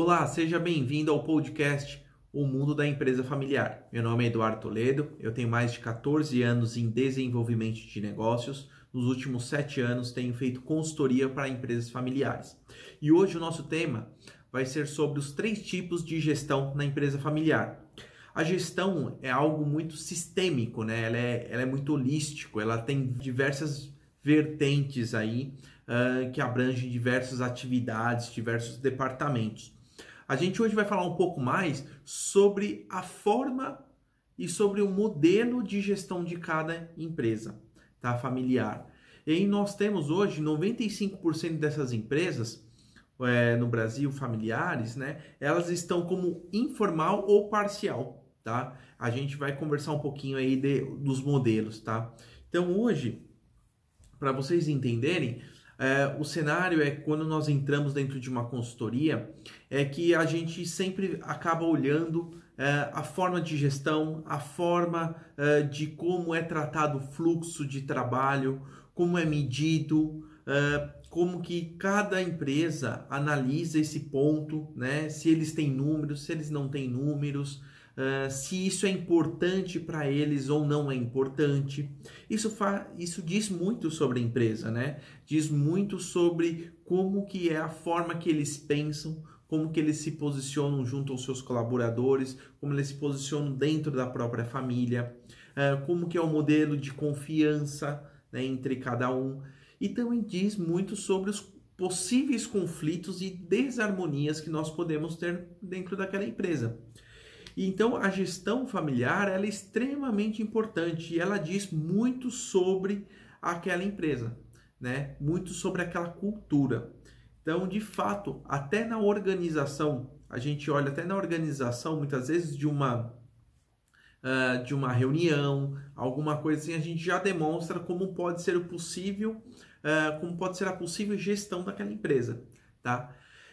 Olá, seja bem-vindo ao podcast O Mundo da Empresa Familiar. Meu nome é Eduardo Toledo, eu tenho mais de 14 anos em desenvolvimento de negócios. Nos últimos 7 anos tenho feito consultoria para empresas familiares. E hoje o nosso tema vai ser sobre os três tipos de gestão na empresa familiar. A gestão é algo muito sistêmico, né? ela, é, ela é muito holístico, ela tem diversas vertentes aí uh, que abrangem diversas atividades, diversos departamentos. A gente hoje vai falar um pouco mais sobre a forma e sobre o modelo de gestão de cada empresa, tá? Familiar. E nós temos hoje 95% dessas empresas é, no Brasil, familiares, né? Elas estão como informal ou parcial, tá? A gente vai conversar um pouquinho aí de, dos modelos, tá? Então hoje, para vocês entenderem, é, o cenário é quando nós entramos dentro de uma consultoria, é que a gente sempre acaba olhando é, a forma de gestão, a forma é, de como é tratado o fluxo de trabalho, como é medido, é, como que cada empresa analisa esse ponto, né? Se eles têm números, se eles não têm números, uh, se isso é importante para eles ou não é importante. Isso, isso diz muito sobre a empresa, né? Diz muito sobre como que é a forma que eles pensam, como que eles se posicionam junto aos seus colaboradores, como eles se posicionam dentro da própria família, uh, como que é o modelo de confiança né, entre cada um. E também diz muito sobre os possíveis conflitos e desarmonias que nós podemos ter dentro daquela empresa. Então, a gestão familiar ela é extremamente importante e ela diz muito sobre aquela empresa, né? Muito sobre aquela cultura. Então, de fato, até na organização, a gente olha até na organização, muitas vezes de uma uh, de uma reunião, alguma coisa assim, a gente já demonstra como pode ser o possível, uh, como pode ser a possível gestão daquela empresa, tá?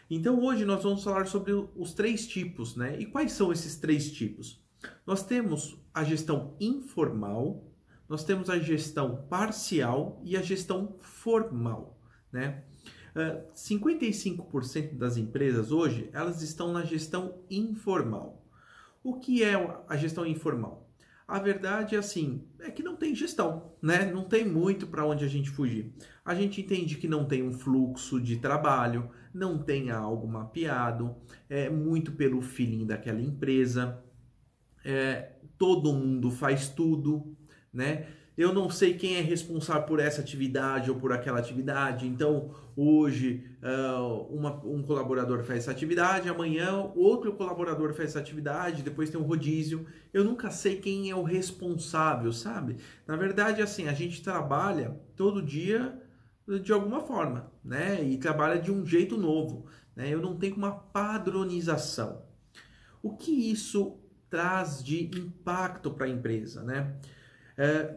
Então hoje nós vamos falar sobre os três tipos, né? E quais são esses três tipos? Nós temos a gestão informal, nós temos a gestão parcial e a gestão formal, né? Uh, ah, 55% das empresas hoje elas estão na gestão informal. O que é a gestão informal? A verdade é assim, é que não tem gestão, né? Não tem muito para onde a gente fugir. A gente entende que não tem um fluxo de trabalho, não tem algo mapeado, é muito pelo feeling daquela empresa. É, todo mundo faz tudo, né? eu não sei quem é responsável por essa atividade ou por aquela atividade. Então, hoje, uh, uma, um colaborador faz essa atividade, amanhã outro colaborador faz essa atividade, depois tem um rodízio. Eu nunca sei quem é o responsável, sabe? Na verdade, assim, a gente trabalha todo dia de alguma forma, né? E trabalha de um jeito novo, né? Eu não tenho uma padronização. O que isso traz de impacto para a empresa, né? É,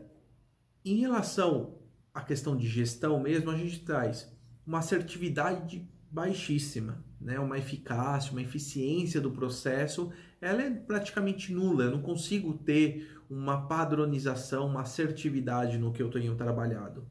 em relação à questão de gestão mesmo, a gente traz uma assertividade baixíssima, né? uma eficácia, uma eficiência do processo, ela é praticamente nula. Eu não consigo ter uma padronização, uma assertividade no que eu tenho trabalhado.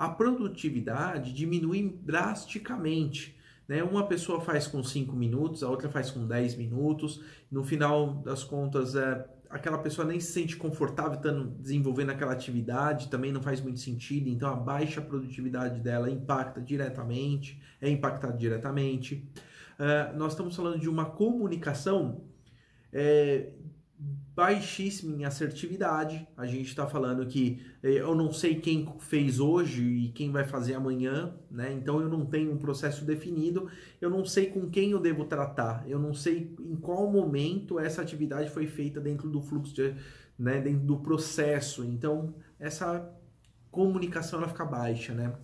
A produtividade diminui drasticamente. Né? Uma pessoa faz com 5 minutos, a outra faz com 10 minutos. No final das contas, é, aquela pessoa nem se sente confortável estando desenvolvendo aquela atividade, também não faz muito sentido, então a baixa produtividade dela impacta diretamente, é impactada diretamente. Uh, nós estamos falando de uma comunicação é, baixíssima em assertividade. A gente está falando que eh, eu não sei quem fez hoje e quem vai fazer amanhã, né? Então eu não tenho um processo definido, eu não sei com quem eu devo tratar, eu não sei em qual momento essa atividade foi feita dentro do fluxo, de, né? Dentro do processo. Então essa comunicação ela fica baixa, né?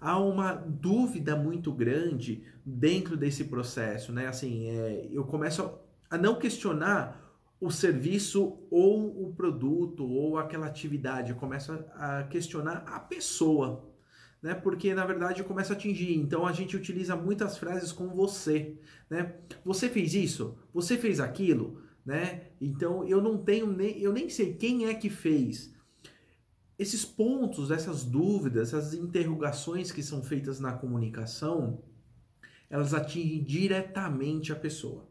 Há uma dúvida muito grande dentro desse processo, né? Assim, é, eu começo a não questionar o serviço ou o produto ou aquela atividade, começa a questionar a pessoa, né? Porque na verdade começa a atingir. Então a gente utiliza muitas frases com você, né? Você fez isso, você fez aquilo, né? Então eu não tenho nem eu nem sei quem é que fez. Esses pontos, essas dúvidas, essas interrogações que são feitas na comunicação, elas atingem diretamente a pessoa.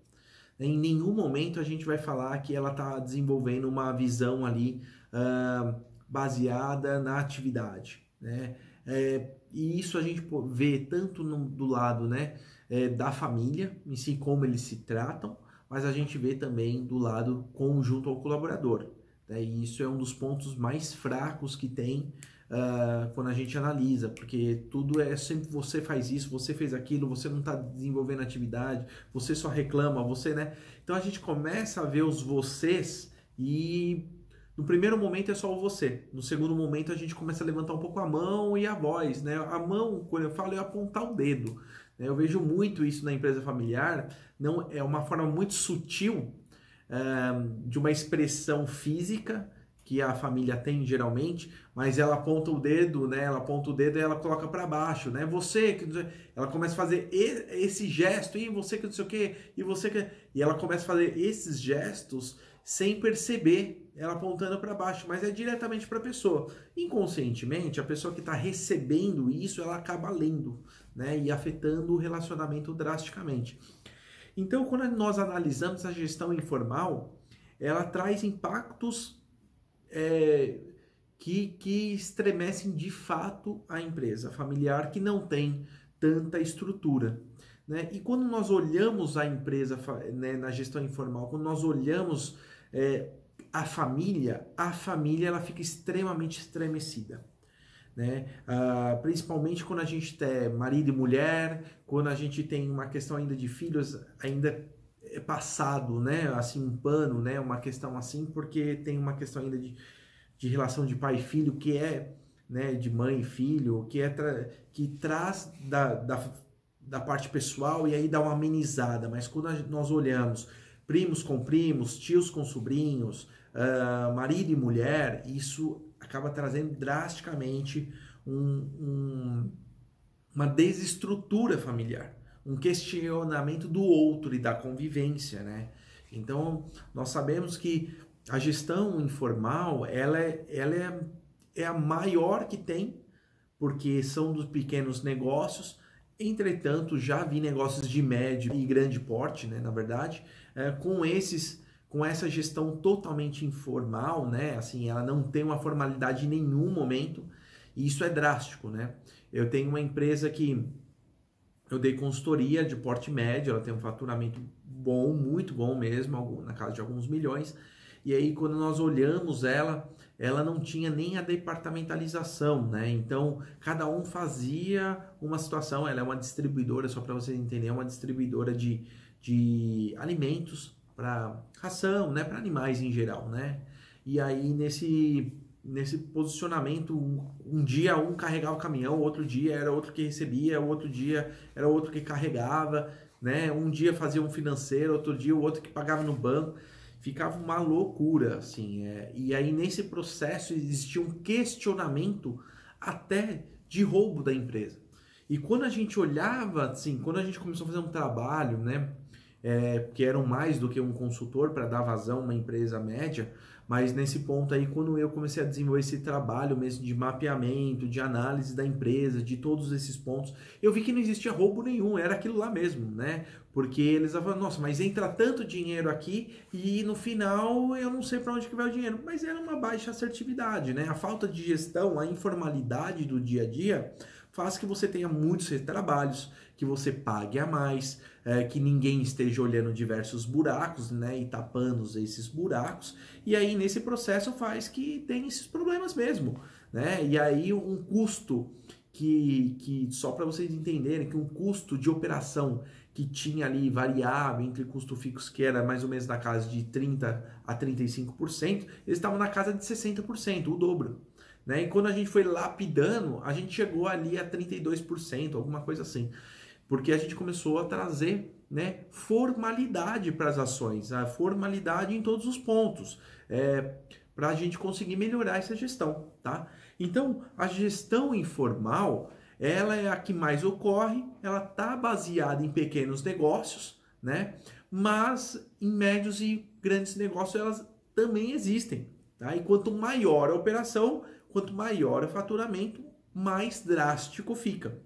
Em nenhum momento a gente vai falar que ela está desenvolvendo uma visão ali uh, baseada na atividade, né? É, e isso a gente vê tanto no, do lado né, é, da família, em si como eles se tratam, mas a gente vê também do lado conjunto ao colaborador. Né? E isso é um dos pontos mais fracos que tem uh, quando a gente analisa, porque tudo é sempre você faz isso, você fez aquilo, você não está desenvolvendo atividade, você só reclama, você, né? Então a gente começa a ver os vocês e no primeiro momento é só o você. No segundo momento a gente começa a levantar um pouco a mão e a voz, né? A mão, quando eu falo, é apontar o dedo. Né? Eu vejo muito isso na empresa familiar. Não é uma forma muito sutil um, de uma expressão física que a família tem geralmente, mas ela aponta o dedo, né? Ela aponta o dedo e ela coloca para baixo, né? Você que ela começa a fazer esse gesto e você que não sei o quê, e você que e ela começa a fazer esses gestos sem perceber ela apontando para baixo, mas é diretamente para a pessoa. Inconscientemente, a pessoa que está recebendo isso, ela acaba lendo, né, e afetando o relacionamento drasticamente. Então, quando nós analisamos a gestão informal, ela traz impactos é, que, que estremecem de fato a empresa familiar que não tem tanta estrutura. Né? E quando nós olhamos a empresa né, na gestão informal, quando nós olhamos é, a família, a família ela fica extremamente estremecida. Né? Ah, principalmente quando a gente tem marido e mulher, quando a gente tem uma questão ainda de filhos, ainda é passado, né? Assim, um pano, né? Uma questão assim, porque tem uma questão ainda de, de relação de pai e filho que é, né? De mãe e filho, que é tra que traz da, da, da parte pessoal e aí dá uma amenizada. Mas quando nós olhamos primos com primos, tios com sobrinhos, uh, marido e mulher, isso acaba trazendo drasticamente um, um, uma desestrutura familiar, um questionamento do outro e da convivência, né? Então, nós sabemos que a gestão informal, ela é, ela é, é a maior que tem, porque são dos pequenos negócios, Entretanto, já vi negócios de médio e grande porte, né, na verdade, é, com esses com essa gestão totalmente informal, né? Assim, ela não tem uma formalidade em nenhum momento, e isso é drástico, né? Eu tenho uma empresa que eu dei consultoria de porte médio, ela tem um faturamento bom, muito bom mesmo, na casa de alguns milhões. E aí, quando nós olhamos ela, ela não tinha nem a departamentalização, né? Então, cada um fazia uma situação. Ela é uma distribuidora, só para vocês entenderem, é uma distribuidora de, de alimentos para ração, né? Para animais em geral, né? E aí, nesse, nesse posicionamento, um, dia um carregava o caminhão, outro dia era outro que recebia, outro dia era outro que carregava, né? Um dia fazia um financeiro, outro dia o outro que pagava no banco ficava uma loucura, assim. É, e aí nesse processo existia um questionamento até de roubo da empresa. E quando a gente olhava, assim, quando a gente começou a fazer um trabalho, né, é, que eram mais do que um consultor para dar vazão a uma empresa média, mas nesse ponto aí, quando eu comecei a desenvolver esse trabalho mesmo de mapeamento, de análise da empresa, de todos esses pontos, eu vi que não existia roubo nenhum, era aquilo lá mesmo, né? Porque eles falavam, nossa, mas entra tanto dinheiro aqui e no final eu não sei para onde que vai o dinheiro. Mas era uma baixa assertividade, né? A falta de gestão, a informalidade do dia a dia faz que você tenha muitos retrabalhos, que você pague a mais, é, que ninguém esteja olhando diversos buracos, né, e tapando esses buracos, e aí nesse processo faz que tem esses problemas mesmo, né, e aí um custo que, que só para vocês entenderem, que um custo de operação que tinha ali variável entre custo fixo, que era mais ou menos na casa de 30% a 35%, eles estavam na casa de 60%, o dobro. Né? E quando a gente foi lapidando, a gente chegou ali a 32%, alguma coisa assim porque a gente começou a trazer né, formalidade para as ações, a formalidade em todos os pontos, é, para a gente conseguir melhorar essa gestão, tá? Então, a gestão informal, ela é a que mais ocorre, ela está baseada em pequenos negócios, né? Mas em médios e grandes negócios elas também existem, tá? E quanto maior a operação, quanto maior o faturamento, mais drástico fica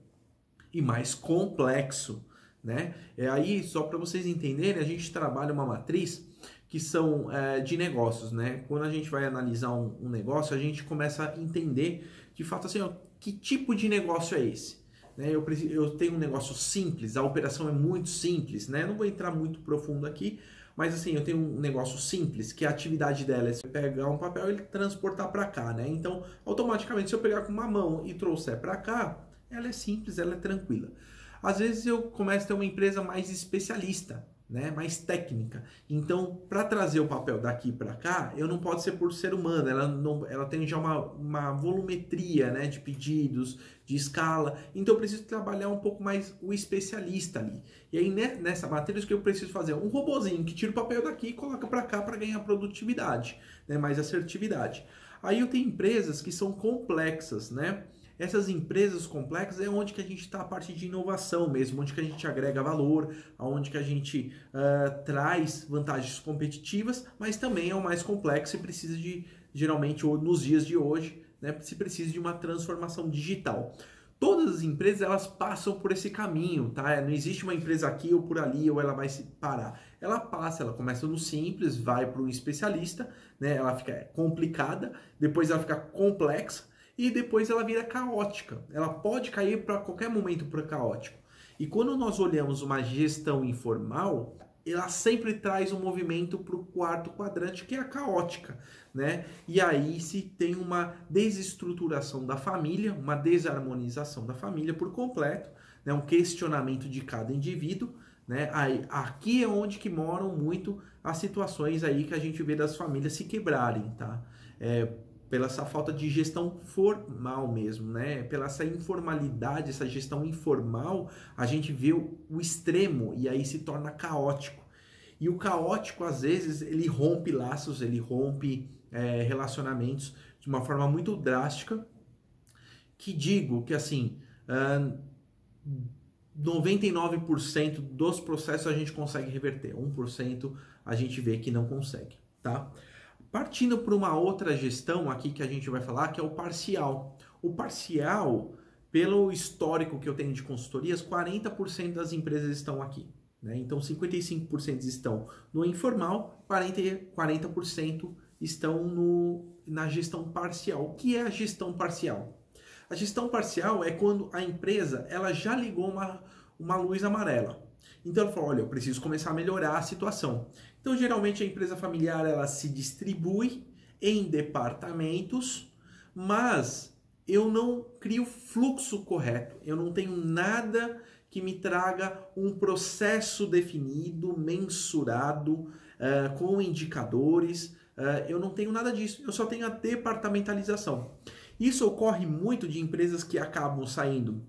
e mais complexo, né? É aí, só para vocês entenderem, a gente trabalha uma matriz que são é, de negócios, né? Quando a gente vai analisar um, um, negócio, a gente começa a entender, de fato, assim, ó, que tipo de negócio é esse? Né? Eu, eu tenho um negócio simples, a operação é muito simples, né? Não vou entrar muito profundo aqui, mas assim, eu tenho um negócio simples, que a atividade dela é pegar um papel e transportar para cá, né? Então, automaticamente, se eu pegar com uma mão e trouxer para cá, ela é simples, ela é tranquila. Às vezes eu começo a ter uma empresa mais especialista, né, mais técnica. Então, para trazer o papel daqui para cá, eu não pode ser por ser humano, ela, não, ela tem já uma, uma volumetria né, de pedidos, de escala, então eu preciso trabalhar um pouco mais o especialista ali. E aí né, nessa matriz o que eu preciso fazer? Um robozinho que tira o papel daqui e coloca para cá para ganhar produtividade, né, mais assertividade. Aí eu tenho empresas que são complexas, né? Essas empresas complexas é onde que a gente está a parte de inovação mesmo, onde que a gente agrega valor, onde que a gente uh, traz vantagens competitivas, mas também é o mais complexo e precisa de, geralmente, nos dias de hoje, né, se precisa de uma transformação digital. Todas as empresas elas passam por esse caminho, tá? Não existe uma empresa aqui ou por ali ou ela vai se parar. Ela passa, ela começa no simples, vai para um especialista, né? Ela fica complicada, depois ela fica complexa e depois ela vira caótica. Ela pode cair para qualquer momento para caótico. E quando nós olhamos uma gestão informal, ela sempre traz um movimento para o quarto quadrante, que é a caótica, né? E aí se tem uma desestruturação da família, uma desarmonização da família por completo, né? um questionamento de cada indivíduo, né? Aí, aqui é onde que moram muito as situações aí que a gente vê das famílias se quebrarem, tá? É, pela essa falta de gestão formal mesmo, né? Pela essa informalidade, essa gestão informal, a gente vê o, extremo e aí se torna caótico. E o caótico, às vezes, ele rompe laços, ele rompe é, relacionamentos de uma forma muito drástica. Que digo que, assim, uh, 99% dos processos a gente consegue reverter, 1% a gente vê que não consegue, tá? Partindo para uma outra gestão aqui que a gente vai falar, que é o parcial. O parcial, pelo histórico que eu tenho de consultorias, 40% das empresas estão aqui. Né? Então, 55% estão no informal, 40%, 40% estão no, na gestão parcial. O que é a gestão parcial? A gestão parcial é quando a empresa ela já ligou uma, uma luz amarela. Então ela falou, olha, eu preciso começar a melhorar a situação. Então, geralmente a empresa familiar ela se distribui em departamentos, mas eu não crio fluxo correto. Eu não tenho nada que me traga um processo definido, mensurado, uh, com indicadores. Uh, eu não tenho nada disso. Eu só tenho a departamentalização. Isso ocorre muito de empresas que acabam saindo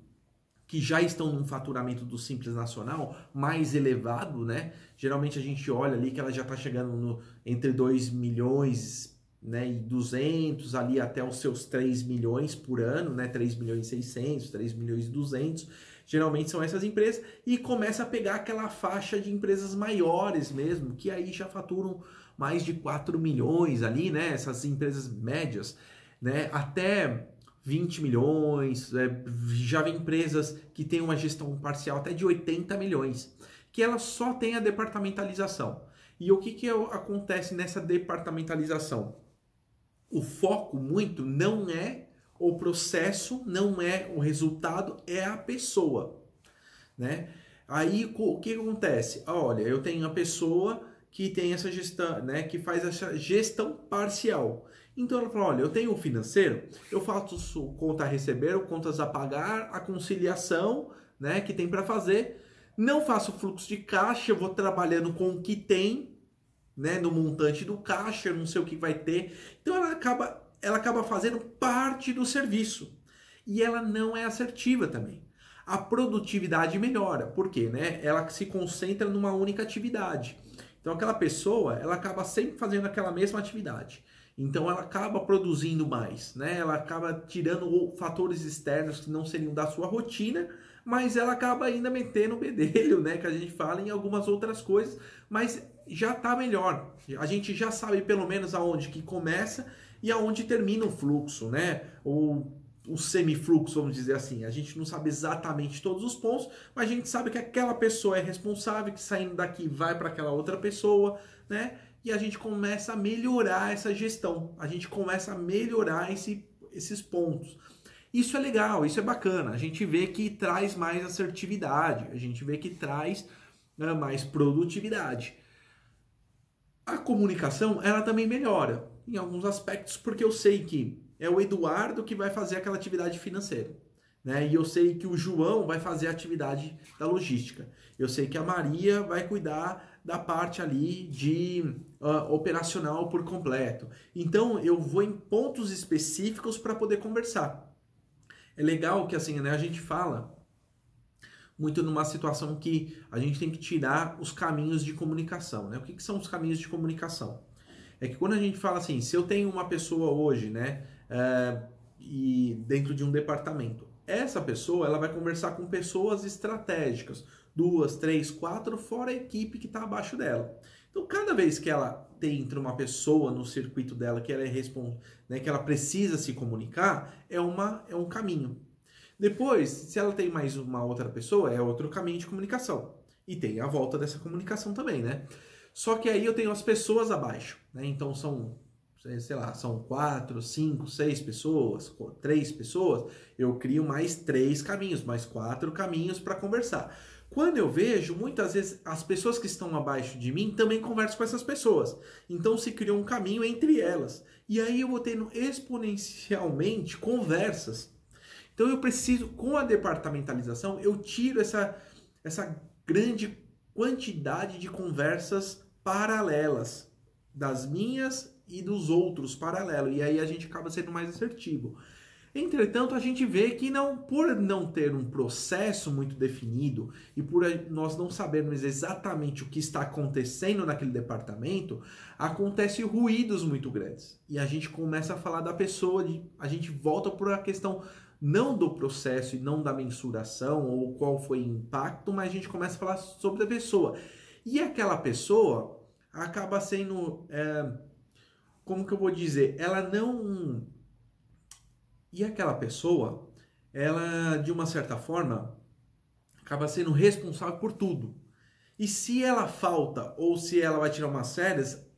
que já estão num faturamento do Simples Nacional mais elevado, né? Geralmente a gente olha ali que ela já está chegando no, entre 2 milhões né, e 200 ali até os seus 3 milhões por ano, né? 3 milhões e 600, 3 milhões e 200. Geralmente são essas empresas e começa a pegar aquela faixa de empresas maiores mesmo, que aí já faturam mais de 4 milhões ali, né? Essas empresas médias, né? Até 20 milhões, é, já vem empresas que têm uma gestão parcial até de 80 milhões, que ela só tem a departamentalização. E o que, que acontece nessa departamentalização? O foco muito não é o processo, não é o resultado, é a pessoa, né? Aí o que acontece? Olha, eu tenho a pessoa que tem essa gestão, né, que faz essa gestão parcial. Então ela falou: olha, eu tenho o financeiro, eu faço conta a receber, contas a pagar, a conciliação, né, que tem para fazer. Não faço fluxo de caixa, eu vou trabalhando com o que tem, né, no montante do caixa, não sei o que vai ter. Então ela acaba, ela acaba fazendo parte do serviço. E ela não é assertiva também. A produtividade melhora, porque, né, ela se concentra numa única atividade. Então aquela pessoa, ela acaba sempre fazendo aquela mesma atividade. Então ela acaba produzindo mais, né? Ela acaba tirando fatores externos que não seriam da sua rotina, mas ela acaba ainda metendo o bedelho, né? Que a gente fala em algumas outras coisas, mas já está melhor. A gente já sabe pelo menos aonde que começa e aonde termina o fluxo, né? O o semifluxo, vamos dizer assim. A gente não sabe exatamente todos os pontos, mas a gente sabe que aquela pessoa é responsável, que saindo daqui vai para aquela outra pessoa, né? E a gente começa a melhorar essa gestão. A gente começa a melhorar esse, esses pontos. Isso é legal, isso é bacana. A gente vê que traz mais assertividade, a gente vê que traz né, mais produtividade. A comunicação, ela também melhora em alguns aspectos, porque eu sei que é o Eduardo que vai fazer aquela atividade financeira. Né? E eu sei que o João vai fazer a atividade da logística. Eu sei que a Maria vai cuidar da parte ali de uh, operacional por completo. Então eu vou em pontos específicos para poder conversar. É legal que assim, né, a gente fala muito numa situação que a gente tem que tirar os caminhos de comunicação, né? O que, que são os caminhos de comunicação? É que quando a gente fala assim, se eu tenho uma pessoa hoje, né, é, e dentro de um departamento. Essa pessoa ela vai conversar com pessoas estratégicas, duas, três, quatro, fora a equipe que está abaixo dela. Então, cada vez que ela tem uma pessoa no circuito dela que ela é respons... né, que ela precisa se comunicar, é, uma, é um caminho. Depois, se ela tem mais uma outra pessoa, é outro caminho de comunicação. E tem a volta dessa comunicação também, né? Só que aí eu tenho as pessoas abaixo, né? Então são sei lá, são quatro, cinco, seis pessoas, três pessoas, eu crio mais três caminhos, mais quatro caminhos para conversar. Quando eu vejo, muitas vezes as pessoas que estão abaixo de mim também conversam com essas pessoas. Então se criou um caminho entre elas. E aí eu vou tendo exponencialmente conversas. Então eu preciso, com a departamentalização, eu tiro essa, essa grande quantidade de conversas paralelas das minhas e dos outros paralelo. E aí a gente acaba sendo mais assertivo. Entretanto, a gente vê que não, por não ter um processo muito definido e por nós não sabermos exatamente o que está acontecendo naquele departamento, acontecem ruídos muito grandes. E a gente começa a falar da pessoa, a gente volta por a questão não do processo e não da mensuração ou qual foi o impacto, mas a gente começa a falar sobre a pessoa. E aquela pessoa acaba sendo. É, como que eu vou dizer? Ela não. E aquela pessoa, ela, de uma certa forma, acaba sendo responsável por tudo. E se ela falta ou se ela vai tirar umas férias,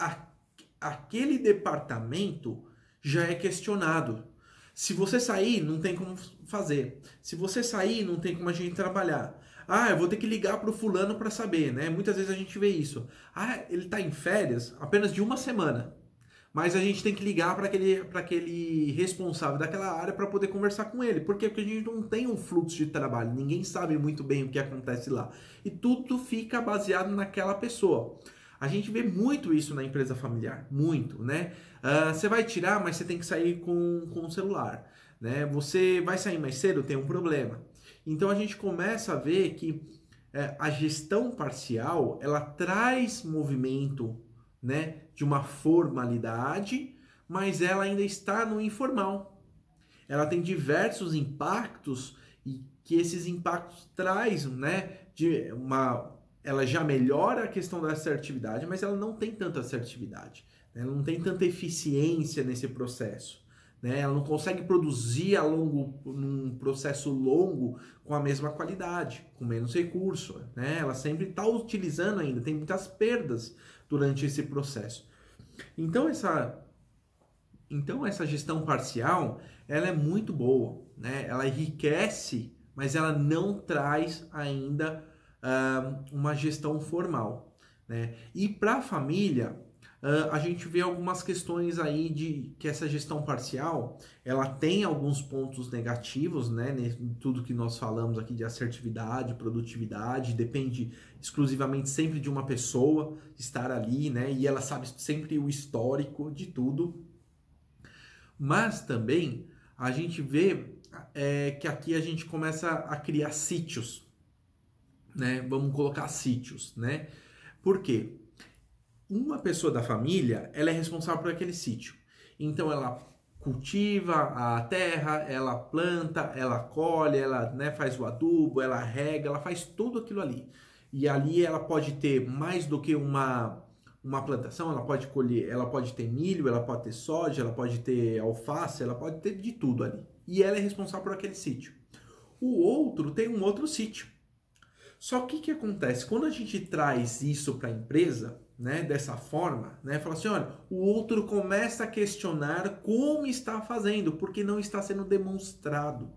aquele departamento já é questionado. Se você sair, não tem como fazer. Se você sair, não tem como a gente trabalhar. Ah, eu vou ter que ligar para o fulano para saber, né? Muitas vezes a gente vê isso. Ah, ele está em férias apenas de uma semana mas a gente tem que ligar para aquele, aquele responsável daquela área para poder conversar com ele. Por quê? Porque a gente não tem um fluxo de trabalho, ninguém sabe muito bem o que acontece lá. E tudo fica baseado naquela pessoa. A gente vê muito isso na empresa familiar, muito, né? Uh, você vai tirar, mas você tem que sair com, com o celular, né? Você vai sair mais cedo, tem um problema. Então a gente começa a ver que é, a gestão parcial, ela traz movimento né, de uma formalidade, mas ela ainda está no informal. Ela tem diversos impactos e que esses impactos trazem, né, de uma ela já melhora a questão da assertividade, mas ela não tem tanta assertividade, né? ela não tem tanta eficiência nesse processo. Né? Ela não consegue produzir a longo, num processo longo com a mesma qualidade, com menos recurso. Né? Ela sempre está utilizando ainda, tem muitas perdas durante esse processo. Então essa então essa gestão parcial, ela é muito boa, né? Ela enriquece, mas ela não traz ainda uh, uma gestão formal, né? E para a família, Uh, a gente vê algumas questões aí de que essa gestão parcial ela tem alguns pontos negativos, né? Tudo que nós falamos aqui de assertividade, produtividade, depende exclusivamente sempre de uma pessoa estar ali, né? E ela sabe sempre o histórico de tudo. Mas também a gente vê é, que aqui a gente começa a criar sítios, né? Vamos colocar sítios, né? Por quê? Uma pessoa da família, ela é responsável por aquele sítio. Então ela cultiva a terra, ela planta, ela colhe, ela né, faz o adubo, ela rega, ela faz tudo aquilo ali. E ali ela pode ter mais do que uma uma plantação, ela pode colher, ela pode ter milho, ela pode ter soja, ela pode ter alface, ela pode ter de tudo ali. E ela é responsável por aquele sítio. O outro tem um outro sítio. Só que o que acontece? Quando a gente traz isso para a empresa, né, dessa forma, né, fala assim, olha, o outro começa a questionar como está fazendo, porque não está sendo demonstrado.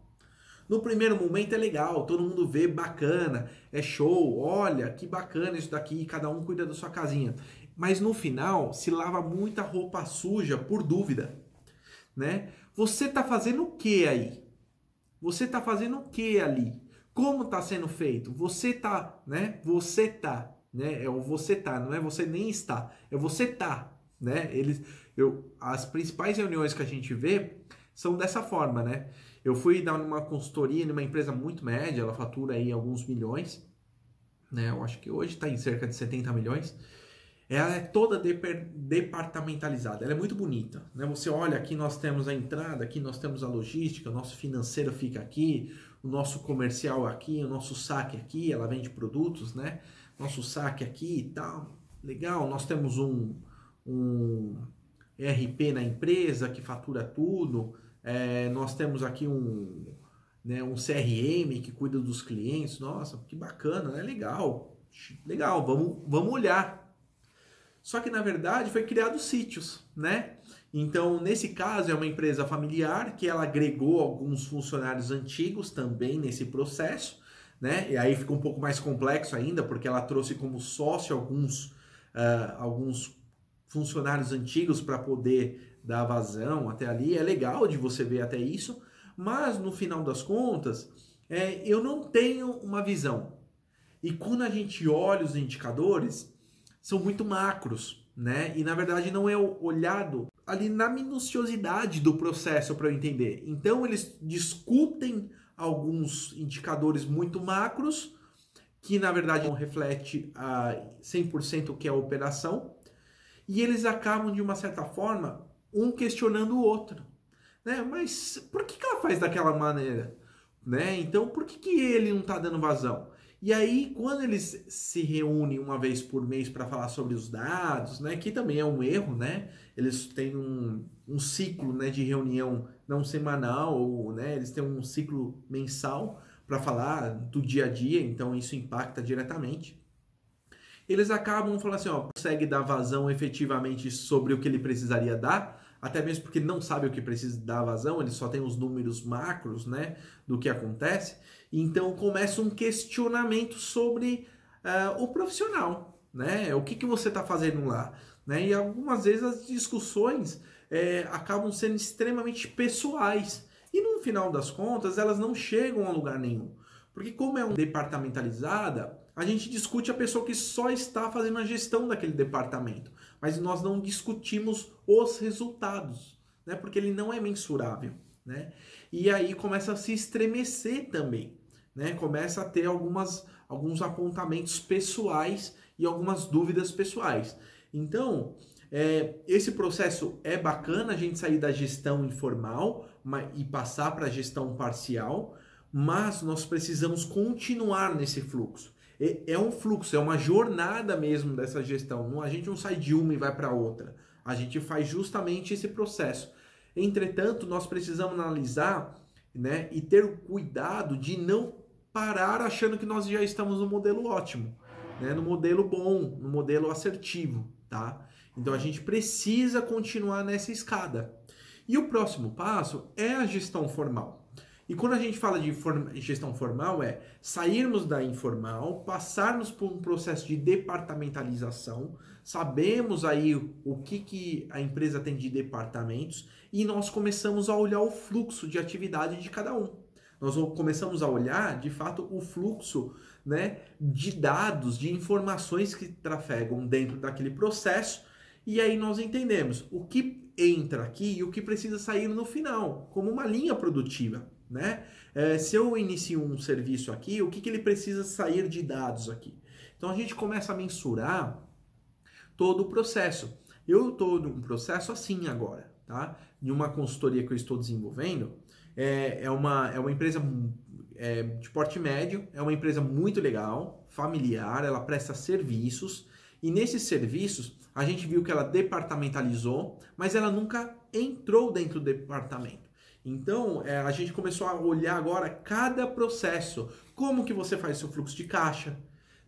No primeiro momento é legal, todo mundo vê bacana, é show, olha que bacana isso daqui, cada um cuida da sua casinha. Mas no final se lava muita roupa suja por dúvida, né? Você está fazendo o que aí? Você está fazendo o que ali? Como está sendo feito? Você tá, né? Você tá, né? É o você tá, não é você nem está, é você tá, né? Eles, eu, as principais reuniões que a gente vê são dessa forma, né? Eu fui dar uma consultoria numa empresa muito média, ela fatura aí alguns milhões, né? Eu acho que hoje está em cerca de 70 milhões. Ela é toda departamentalizada, ela é muito bonita, né? Você olha aqui nós temos a entrada, aqui nós temos a logística, o nosso financeiro fica aqui, o nosso comercial aqui, o nosso saque aqui, ela vende produtos, né? Nosso saque aqui e tal, legal. Nós temos um, um ERP na empresa que fatura tudo. É, nós temos aqui um, né, um CRM que cuida dos clientes. Nossa, que bacana, né? Legal, legal, vamos, vamos olhar. Só que na verdade foi criado sítios, né? Então, nesse caso, é uma empresa familiar que ela agregou alguns funcionários antigos também nesse processo, né? E aí fica um pouco mais complexo ainda, porque ela trouxe como sócio alguns, uh, alguns funcionários antigos para poder da vazão até ali. É legal de você ver até isso, mas no final das contas, é, eu não tenho uma visão. E quando a gente olha os indicadores, são muito macros, né? E na verdade não é olhado ali na minuciosidade do processo para eu entender. Então eles discutem alguns indicadores muito macros que na verdade não reflete a 100% o que é a operação, e eles acabam de uma certa forma um questionando o outro. Né? Mas por que, que ela faz daquela maneira? Né? Então, por que, que ele não está dando vazão? E aí, quando eles se reúnem uma vez por mês para falar sobre os dados, né, que também é um erro, né? Eles têm um, um ciclo né, de reunião não semanal, ou, né, eles têm um ciclo mensal para falar do dia a dia, então isso impacta diretamente. Eles acabam falando assim, ó, consegue dar vazão efetivamente sobre o que ele precisaria dar, até mesmo porque não sabe o que precisa dar vazão, ele só tem os números macros, né, do que acontece. Então começa um questionamento sobre uh, o profissional, né? O que, que você está fazendo lá? Né? E algumas vezes as discussões é, acabam sendo extremamente pessoais. E no final das contas, elas não chegam a lugar nenhum. Porque como é um departamentalizada, a gente discute a pessoa que só está fazendo a gestão daquele departamento mas nós não discutimos os resultados, né? Porque ele não é mensurável, né? E aí começa a se estremecer também, né? Começa a ter algumas alguns apontamentos pessoais e algumas dúvidas pessoais. Então, é, esse processo é bacana a gente sair da gestão informal e passar para a gestão parcial, mas nós precisamos continuar nesse fluxo é um fluxo, é uma jornada mesmo dessa gestão. A gente não sai de uma e vai para outra. A gente faz justamente esse processo. Entretanto, nós precisamos analisar né, e ter o cuidado de não parar achando que nós já estamos no modelo ótimo, né, no modelo bom, no modelo assertivo. Tá? Então a gente precisa continuar nessa escada. E o próximo passo é a gestão formal. E quando a gente fala de gestão formal, é sairmos da informal, passarmos por um processo de departamentalização, sabemos aí o que, que a empresa tem de departamentos e nós começamos a olhar o fluxo de atividade de cada um. Nós começamos a olhar, de fato, o fluxo né, de dados, de informações que trafegam dentro daquele processo, e aí nós entendemos o que entra aqui e o que precisa sair no final, como uma linha produtiva né? É, se eu inicio um serviço aqui, o que, que ele precisa sair de dados aqui? Então a gente começa a mensurar todo o processo. Eu estou num processo assim agora, tá? Em uma consultoria que eu estou desenvolvendo, é, é, uma, é uma empresa é, de porte médio, é uma empresa muito legal, familiar, ela presta serviços E nesses serviços, a gente viu que ela departamentalizou, mas ela nunca entrou dentro do departamento. Então, é, a gente começou a olhar agora cada processo. Como que você faz seu fluxo de caixa?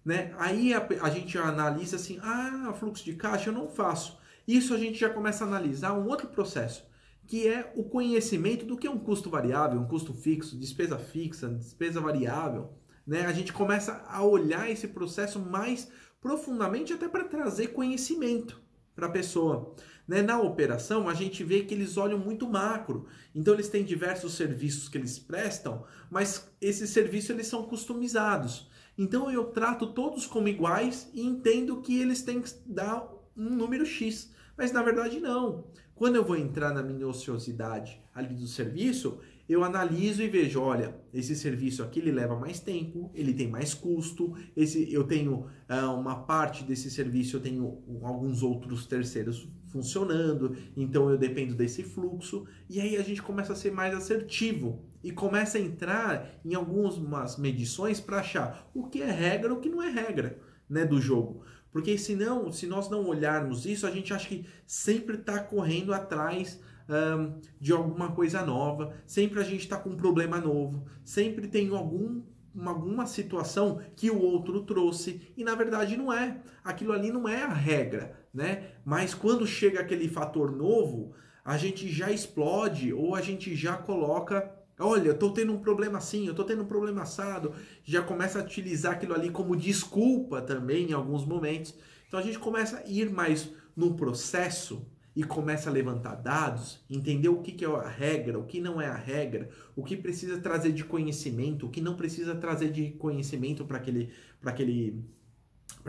Né? Aí a, a gente analisa assim, ah, fluxo de caixa eu não faço. Isso a gente já começa a analisar um outro processo, que é o conhecimento do que é um custo variável, um custo fixo, despesa fixa, despesa variável. Né? A gente começa a olhar esse processo mais profundamente até para trazer conhecimento para a pessoa. Né? Na operação, a gente vê que eles olham muito macro. Então, eles têm diversos serviços que eles prestam, mas esses serviços eles são customizados. Então, eu trato todos como iguais e entendo que eles têm que dar um número X. Mas, na verdade, não. Quando eu vou entrar na minuciosidade ali do serviço, eu analiso e vejo, olha, esse serviço aqui ele leva mais tempo, ele tem mais custo, esse eu tenho uh, uma parte desse serviço, eu tenho alguns outros terceiros funcionando, então eu dependo desse fluxo, e aí a gente começa a ser mais assertivo e começa a entrar em algumas medições para achar o que é regra e o que não é regra né, do jogo. Porque senão, se nós não olharmos isso, a gente acha que sempre está correndo atrás um, de alguma coisa nova, sempre a gente está com um problema novo, sempre tem algum alguma situação que o outro trouxe e na verdade não é. Aquilo ali não é a regra, né? Mas quando chega aquele fator novo, a gente já explode ou a gente já coloca, olha, eu tô tendo um problema assim, eu tô tendo um problema assado, já começa a utilizar aquilo ali como desculpa também em alguns momentos. Então a gente começa a ir mais no processo e começa a levantar dados, entender o que, que é a regra, o que não é a regra, o que precisa trazer de conhecimento, o que não precisa trazer de conhecimento para aquele, aquele,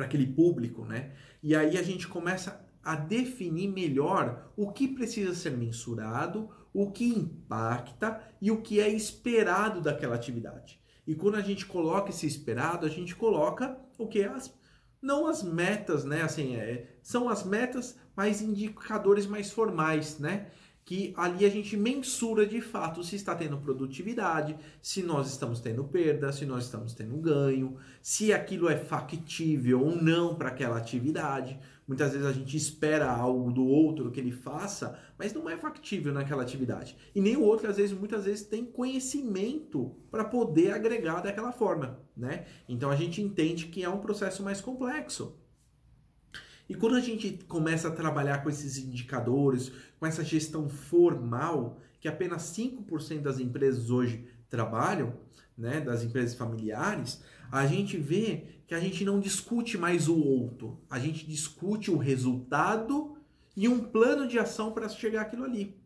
aquele público, né? E aí a gente começa a definir melhor o que precisa ser mensurado, o que impacta e o que é esperado daquela atividade. E quando a gente coloca esse esperado, a gente coloca o que? As, não as metas, né? Assim, é, são as metas, mas indicadores mais formais, né? Que ali a gente mensura de fato se está tendo produtividade, se nós estamos tendo perda, se nós estamos tendo ganho, se aquilo é factível ou não para aquela atividade. Muitas vezes a gente espera algo do outro que ele faça, mas não é factível naquela atividade. E nem o outro, às vezes, muitas vezes tem conhecimento para poder agregar daquela forma, né? Então a gente entende que é um processo mais complexo. E quando a gente começa a trabalhar com esses indicadores, com essa gestão formal, que apenas 5% das empresas hoje trabalham, né, das empresas familiares, a gente vê que a gente não discute mais o outro, a gente discute o resultado e um plano de ação para chegar aquilo ali.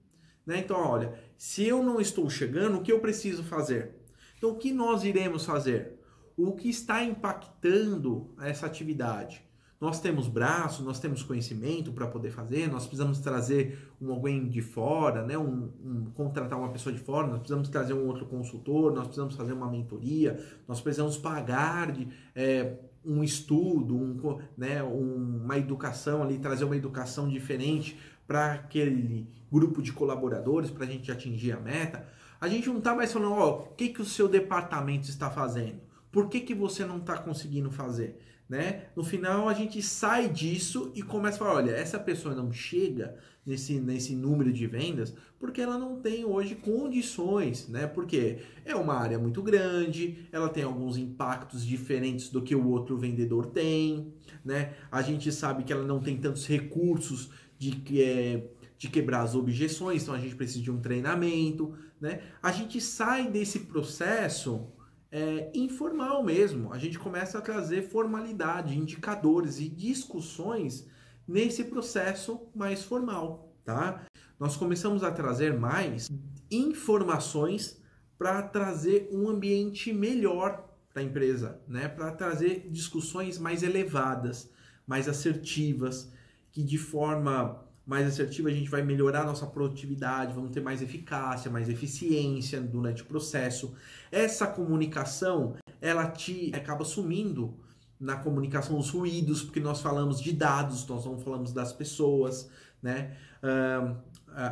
Né? Então, olha, se eu não estou chegando, o que eu preciso fazer? Então, o que nós iremos fazer? O que está impactando essa atividade? Nós temos braço, nós temos conhecimento para poder fazer, nós precisamos trazer um alguém de fora, né? Um, um, contratar uma pessoa de fora, nós precisamos trazer um outro consultor, nós precisamos fazer uma mentoria, nós precisamos pagar de, é, um estudo, um, né, uma educação ali, trazer uma educação diferente para aquele grupo de colaboradores para a gente atingir a meta. A gente não está mais falando, ó, o que, que o seu departamento está fazendo? Por que, que você não está conseguindo fazer? Né? No final a gente sai disso e começa a falar, olha, essa pessoa não chega nesse, nesse número de vendas porque ela não tem hoje condições, né? Porque é uma área muito grande, ela tem alguns impactos diferentes do que o outro vendedor tem, né? A gente sabe que ela não tem tantos recursos de é de quebrar as objeções, então a gente precisa de um treinamento, né? A gente sai desse processo é, informal mesmo. A gente começa a trazer formalidade, indicadores e discussões nesse processo mais formal, tá? Nós começamos a trazer mais informações para trazer um ambiente melhor para a empresa, né? Para trazer discussões mais elevadas, mais assertivas, que de forma mais assertiva, a gente vai melhorar nossa produtividade, vamos ter mais eficácia, mais eficiência durante o processo. Essa comunicação, ela te acaba sumindo na comunicação os ruídos, porque nós falamos de dados, nós não falamos das pessoas, né? Uh,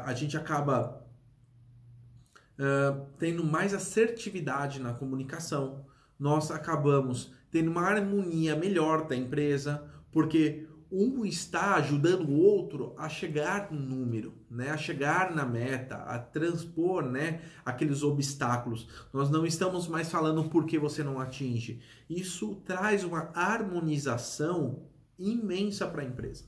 a gente acaba uh, tendo mais assertividade na comunicação, nós acabamos tendo uma harmonia melhor da empresa, porque um está ajudando o outro a chegar no número, né? a chegar na meta, a transpor né? aqueles obstáculos. Nós não estamos mais falando por que você não atinge. Isso traz uma harmonização imensa para a empresa.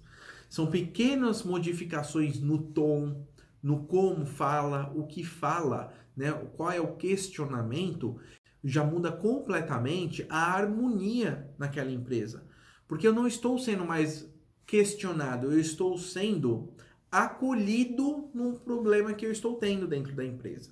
São pequenas modificações no tom, no como fala, o que fala, né? qual é o questionamento, já muda completamente a harmonia naquela empresa. Porque eu não estou sendo mais questionado, eu estou sendo acolhido num problema que eu estou tendo dentro da empresa.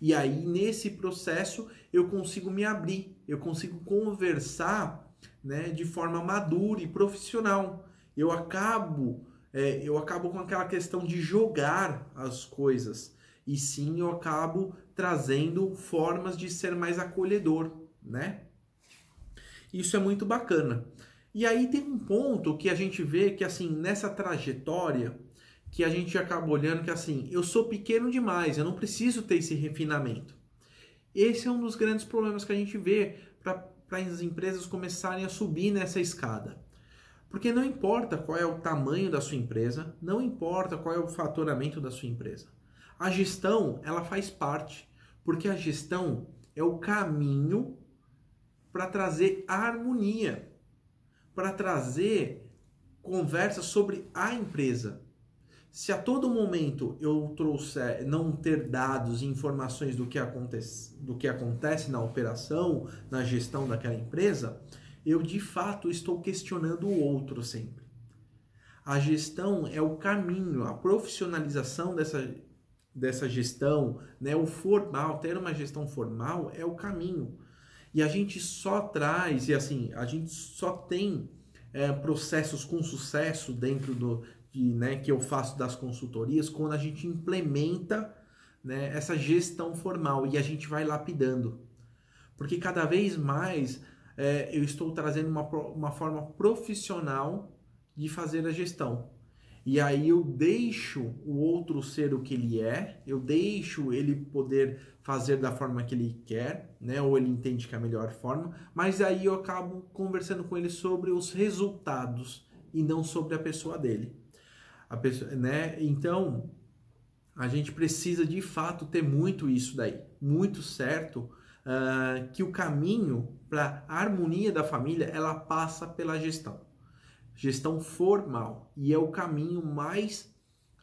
E aí, nesse processo, eu consigo me abrir, eu consigo conversar né, de forma madura e profissional. Eu acabo, é, eu acabo com aquela questão de jogar as coisas. E sim, eu acabo trazendo formas de ser mais acolhedor, né? Isso é muito bacana. E aí tem um ponto que a gente vê que assim, nessa trajetória, que a gente acaba olhando que assim, eu sou pequeno demais, eu não preciso ter esse refinamento. Esse é um dos grandes problemas que a gente vê para as empresas começarem a subir nessa escada. Porque não importa qual é o tamanho da sua empresa, não importa qual é o faturamento da sua empresa. A gestão, ela faz parte, porque a gestão é o caminho para trazer harmonia para trazer conversa sobre a empresa. Se a todo momento eu trouxer não ter dados e informações do que, acontece, do que acontece na operação, na gestão daquela empresa, eu de fato estou questionando o outro sempre. A gestão é o caminho, a profissionalização dessa, dessa gestão, né, o formal, ter uma gestão formal é o caminho. E a gente só traz, e assim, a gente só tem é, processos com sucesso dentro do de, né, que eu faço das consultorias quando a gente implementa né, essa gestão formal e a gente vai lapidando. Porque cada vez mais é, eu estou trazendo uma, uma forma profissional de fazer a gestão. E aí eu deixo o outro ser o que ele é, eu deixo ele poder fazer da forma que ele quer, né? Ou ele entende que é a melhor forma, mas aí eu acabo conversando com ele sobre os resultados e não sobre a pessoa dele. A pessoa, né? Então, a gente precisa de fato ter muito isso daí, muito certo, uh, que o caminho para a harmonia da família ela passa pela gestão gestão formal e é o caminho mais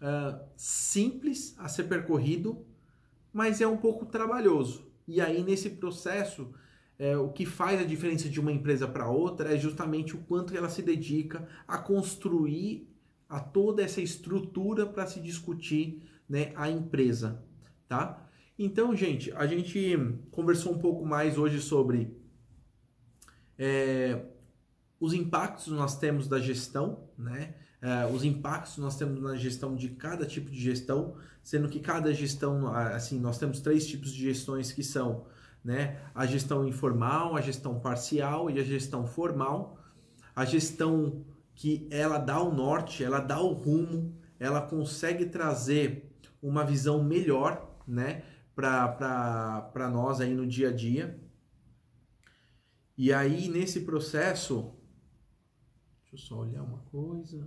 uh, simples a ser percorrido, mas é um pouco trabalhoso. E aí nesse processo, é, o que faz a diferença de uma empresa para outra é justamente o quanto ela se dedica a construir a toda essa estrutura para se discutir né, a empresa, tá? Então, gente, a gente conversou um pouco mais hoje sobre é, os impactos nós temos da gestão, né? Uh, os impactos nós temos na gestão de cada tipo de gestão, sendo que cada gestão, assim, nós temos três tipos de gestões que são, né? A gestão informal, a gestão parcial e a gestão formal. A gestão que ela dá o norte, ela dá o rumo, ela consegue trazer uma visão melhor, né? Para nós aí no dia a dia. E aí, nesse processo, Deixa eu só olhar uma coisa.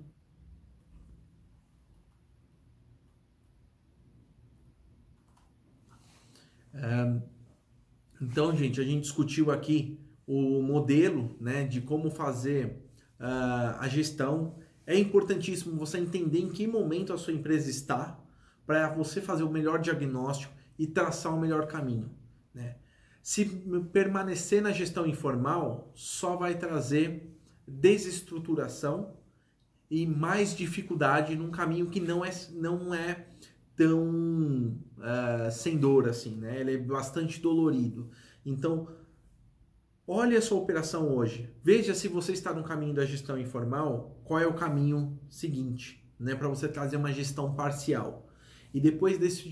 então, gente, a gente discutiu aqui o modelo né, de como fazer uh, a gestão. É importantíssimo você entender em que momento a sua empresa está para você fazer o melhor diagnóstico e traçar o melhor caminho. Né? Se permanecer na gestão informal, só vai trazer desestruturação e mais dificuldade num caminho que não é, não é tão uh, sem dor assim, né? Ele é bastante dolorido. Então, olhe a sua operação hoje. Veja se você está no caminho da gestão informal, qual é o caminho seguinte, né? Para você trazer uma gestão parcial. E depois desse,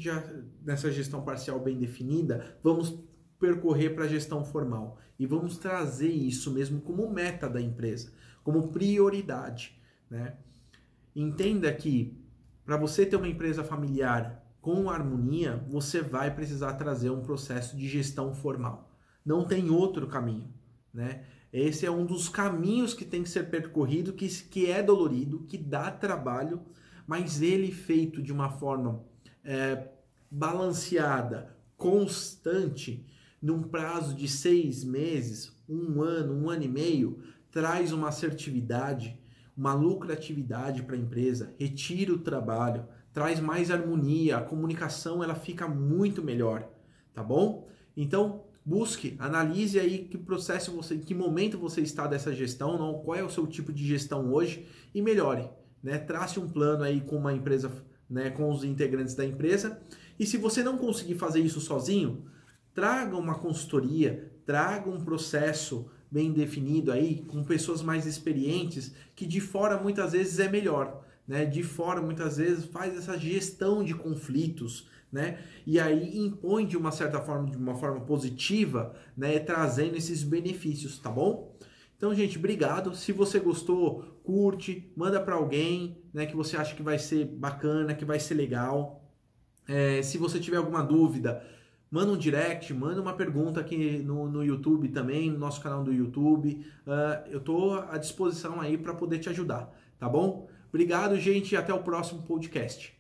dessa gestão parcial bem definida, vamos percorrer para a gestão formal e vamos trazer isso mesmo como meta da empresa, como prioridade. Né? Entenda que para você ter uma empresa familiar com harmonia, você vai precisar trazer um processo de gestão formal. Não tem outro caminho. Né? Esse é um dos caminhos que tem que ser percorrido, que, que é dolorido, que dá trabalho, mas ele feito de uma forma é, balanceada, constante, num prazo de seis meses, um ano, um ano e meio, traz uma assertividade, uma lucratividade para a empresa, retira o trabalho, traz mais harmonia, a comunicação ela fica muito melhor, tá bom? Então busque, analise aí que processo você, que momento você está dessa gestão, não, qual é o seu tipo de gestão hoje e melhore, né? Trace um plano aí com uma empresa, né, com os integrantes da empresa. E se você não conseguir fazer isso sozinho, traga uma consultoria, traga um processo bem definido aí com pessoas mais experientes que de fora muitas vezes é melhor né, de fora muitas vezes faz essa gestão de conflitos, né, e aí impõe de uma certa forma, de uma forma positiva, né, trazendo esses benefícios, tá bom? Então, gente, obrigado. Se você gostou, curte, manda para alguém, né, que você acha que vai ser bacana, que vai ser legal. É, se você tiver alguma dúvida, manda um direct, manda uma pergunta aqui no, no YouTube também, no nosso canal do YouTube. Uh, eu estou à disposição aí para poder te ajudar, tá bom? Obrigado, gente, e até o próximo podcast.